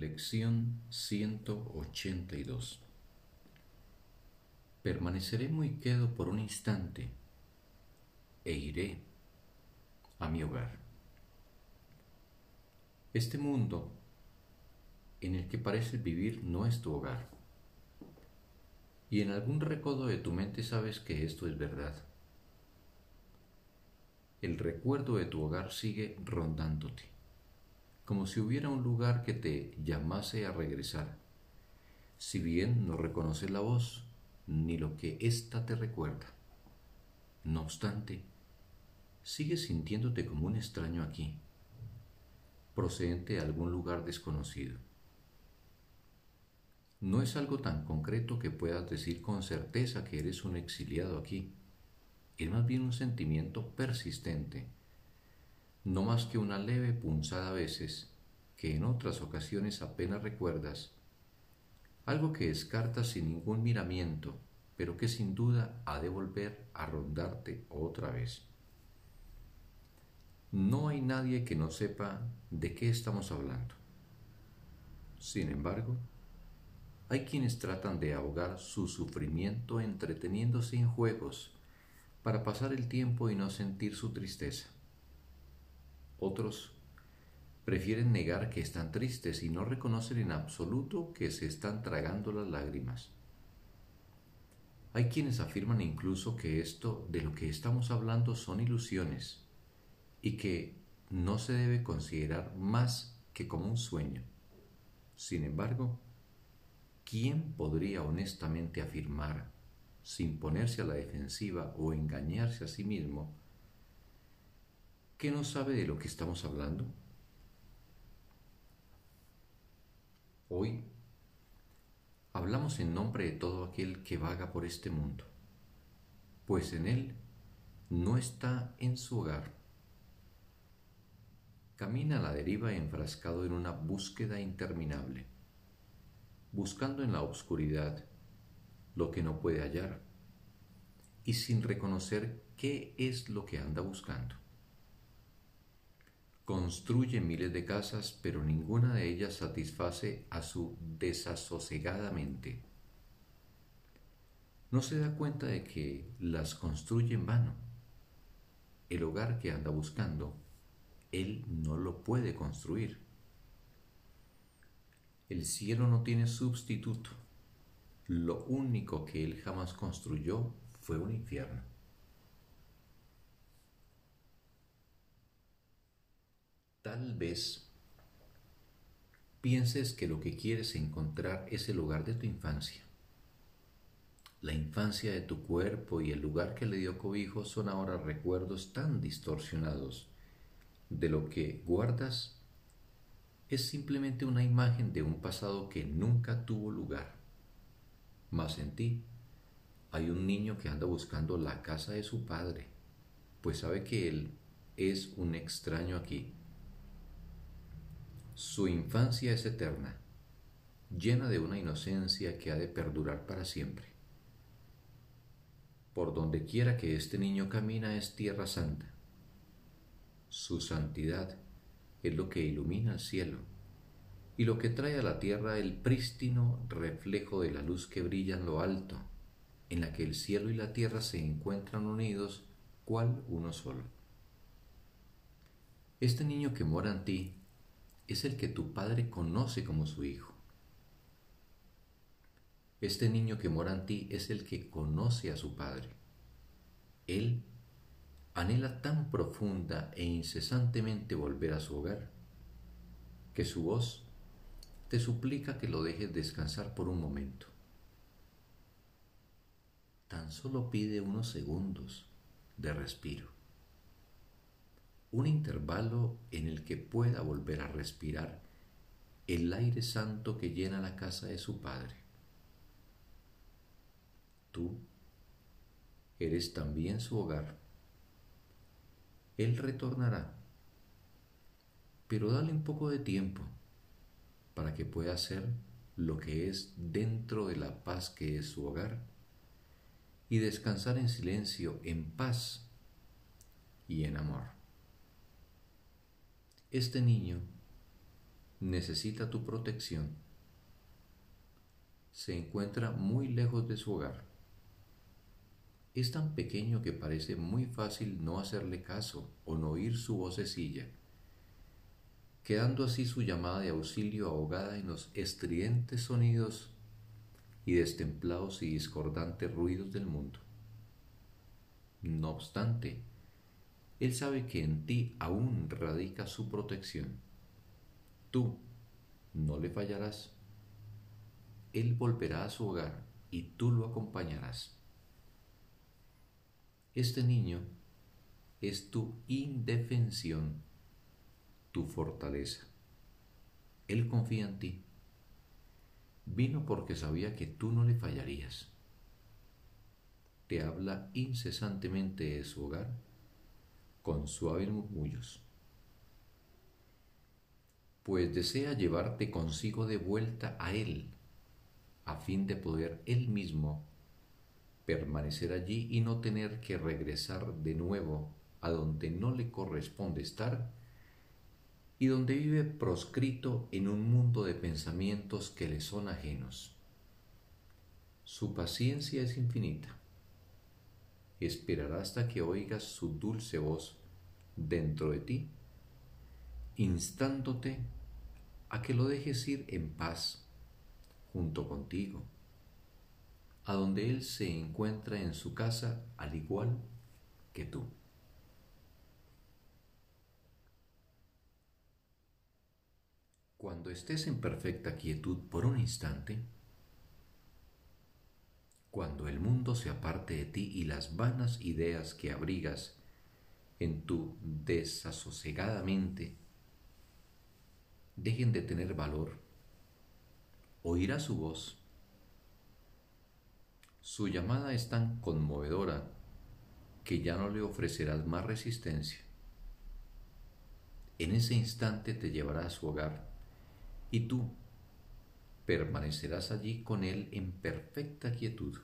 Lección 182 Permaneceré muy quedo por un instante e iré a mi hogar. Este mundo en el que pareces vivir no es tu hogar. Y en algún recodo de tu mente sabes que esto es verdad. El recuerdo de tu hogar sigue rondándote como si hubiera un lugar que te llamase a regresar, si bien no reconoces la voz ni lo que ésta te recuerda. No obstante, sigues sintiéndote como un extraño aquí, procedente de algún lugar desconocido. No es algo tan concreto que puedas decir con certeza que eres un exiliado aquí. Es más bien un sentimiento persistente no más que una leve punzada a veces, que en otras ocasiones apenas recuerdas, algo que descartas sin ningún miramiento, pero que sin duda ha de volver a rondarte otra vez. No hay nadie que no sepa de qué estamos hablando. Sin embargo, hay quienes tratan de ahogar su sufrimiento entreteniéndose en juegos para pasar el tiempo y no sentir su tristeza. Otros prefieren negar que están tristes y no reconocen en absoluto que se están tragando las lágrimas. Hay quienes afirman incluso que esto de lo que estamos hablando son ilusiones y que no se debe considerar más que como un sueño. Sin embargo, ¿quién podría honestamente afirmar, sin ponerse a la defensiva o engañarse a sí mismo, ¿Qué no sabe de lo que estamos hablando? Hoy hablamos en nombre de todo aquel que vaga por este mundo, pues en él no está en su hogar. Camina a la deriva enfrascado en una búsqueda interminable, buscando en la oscuridad lo que no puede hallar y sin reconocer qué es lo que anda buscando. Construye miles de casas, pero ninguna de ellas satisface a su desasosegada mente. No se da cuenta de que las construye en vano. El hogar que anda buscando, él no lo puede construir. El cielo no tiene sustituto. Lo único que él jamás construyó fue un infierno. Tal vez pienses que lo que quieres encontrar es el lugar de tu infancia. La infancia de tu cuerpo y el lugar que le dio cobijo son ahora recuerdos tan distorsionados de lo que guardas es simplemente una imagen de un pasado que nunca tuvo lugar. Mas en ti hay un niño que anda buscando la casa de su padre, pues sabe que él es un extraño aquí su infancia es eterna, llena de una inocencia que ha de perdurar para siempre. Por donde quiera que este niño camina es tierra santa. Su santidad es lo que ilumina el cielo y lo que trae a la tierra el prístino reflejo de la luz que brilla en lo alto, en la que el cielo y la tierra se encuentran unidos cual uno solo. Este niño que mora en ti es el que tu Padre conoce como su Hijo. Este niño que mora en ti es el que conoce a su Padre. Él anhela tan profunda e incesantemente volver a su hogar, que su voz te suplica que lo dejes descansar por un momento. Tan solo pide unos segundos de respiro un intervalo en el que pueda volver a respirar el aire santo que llena la casa de su Padre. Tú eres también su hogar. Él retornará, pero dale un poco de tiempo para que pueda hacer lo que es dentro de la paz que es su hogar y descansar en silencio, en paz y en amor. Este niño necesita tu protección. Se encuentra muy lejos de su hogar. Es tan pequeño que parece muy fácil no hacerle caso o no oír su vocecilla, quedando así su llamada de auxilio ahogada en los estridentes sonidos y destemplados y discordantes ruidos del mundo. No obstante, Él sabe que en ti aún radica su protección. Tú no le fallarás. Él volverá a su hogar y tú lo acompañarás. Este niño es tu indefensión, tu fortaleza. Él confía en ti. Vino porque sabía que tú no le fallarías. Te habla incesantemente de su hogar con suaves murmullos, pues desea llevarte consigo de vuelta a Él, a fin de poder Él mismo permanecer allí y no tener que regresar de nuevo a donde no le corresponde estar y donde vive proscrito en un mundo de pensamientos que le son ajenos. Su paciencia es infinita. Esperará hasta que oigas su dulce voz dentro de ti, instándote a que lo dejes ir en paz junto contigo a donde Él se encuentra en su casa al igual que tú. Cuando estés en perfecta quietud por un instante, cuando el mundo se aparte de ti y las vanas ideas que abrigas en tu desasosegada mente dejen de tener valor, oirás su voz su llamada es tan conmovedora que ya no le ofrecerás más resistencia. En ese instante te llevará a su hogar y tú permanecerás allí con él en perfecta quietud,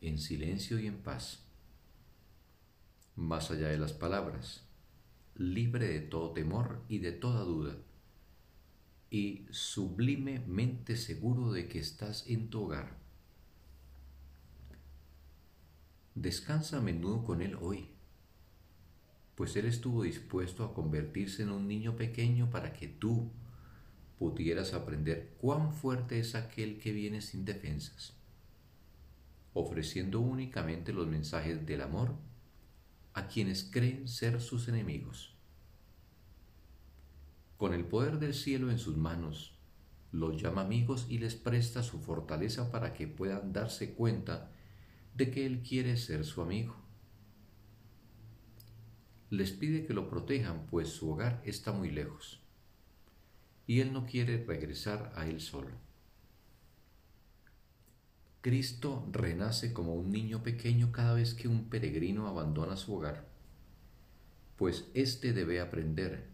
en silencio y en paz, más allá de las palabras, libre de todo temor y de toda duda, y sublimemente seguro de que estás en tu hogar. Descansa a menudo con Él hoy, pues Él estuvo dispuesto a convertirse en un niño pequeño para que tú pudieras aprender cuán fuerte es aquel que viene sin defensas, ofreciendo únicamente los mensajes del amor a quienes creen ser sus enemigos. Con el poder del cielo en sus manos, los llama amigos y les presta su fortaleza para que puedan darse cuenta de que Él quiere ser su amigo. Les pide que lo protejan, pues su hogar está muy lejos, y Él no quiere regresar a Él solo. Cristo renace como un niño pequeño cada vez que un peregrino abandona su hogar, pues éste debe aprender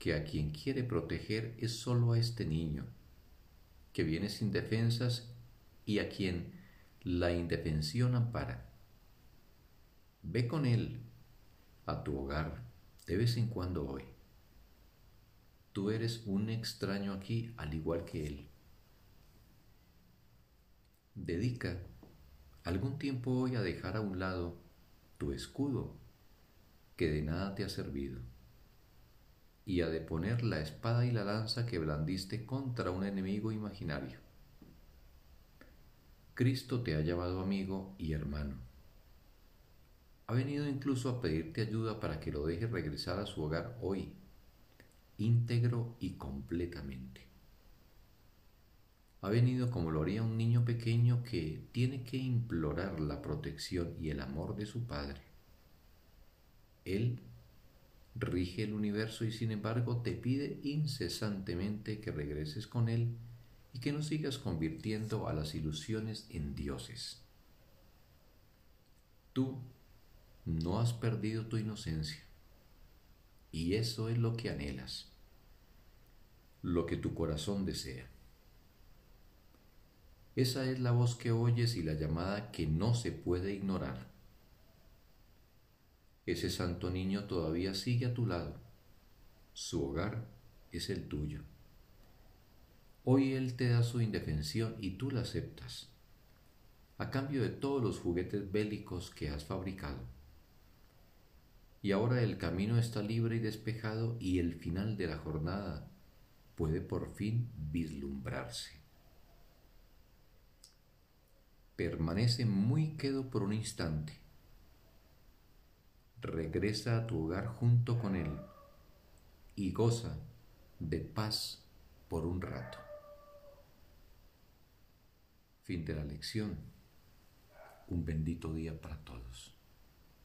que a quien quiere proteger es solo a este niño, que viene sin defensas y a quien la indefensión ampara. Ve con él a tu hogar de vez en cuando hoy. Tú eres un extraño aquí al igual que él. Dedica algún tiempo hoy a dejar a un lado tu escudo que de nada te ha servido y a deponer la espada y la lanza que blandiste contra un enemigo imaginario. Cristo te ha llamado amigo y hermano. Ha venido incluso a pedirte ayuda para que lo dejes regresar a su hogar hoy, íntegro y completamente. Ha venido como lo haría un niño pequeño que tiene que implorar la protección y el amor de su Padre. Él rige el universo y sin embargo te pide incesantemente que regreses con Él y que no sigas convirtiendo a las ilusiones en dioses. Tú no has perdido tu inocencia y eso es lo que anhelas, lo que tu corazón desea. Esa es la voz que oyes y la llamada que no se puede ignorar. Ese santo niño todavía sigue a tu lado. Su hogar es el tuyo. Hoy Él te da su indefensión y tú la aceptas, a cambio de todos los juguetes bélicos que has fabricado. Y ahora el camino está libre y despejado y el final de la jornada puede por fin vislumbrarse. Permanece muy quedo por un instante. Regresa a tu hogar junto con Él y goza de paz por un rato. Fin de la lección. Un bendito día para todos.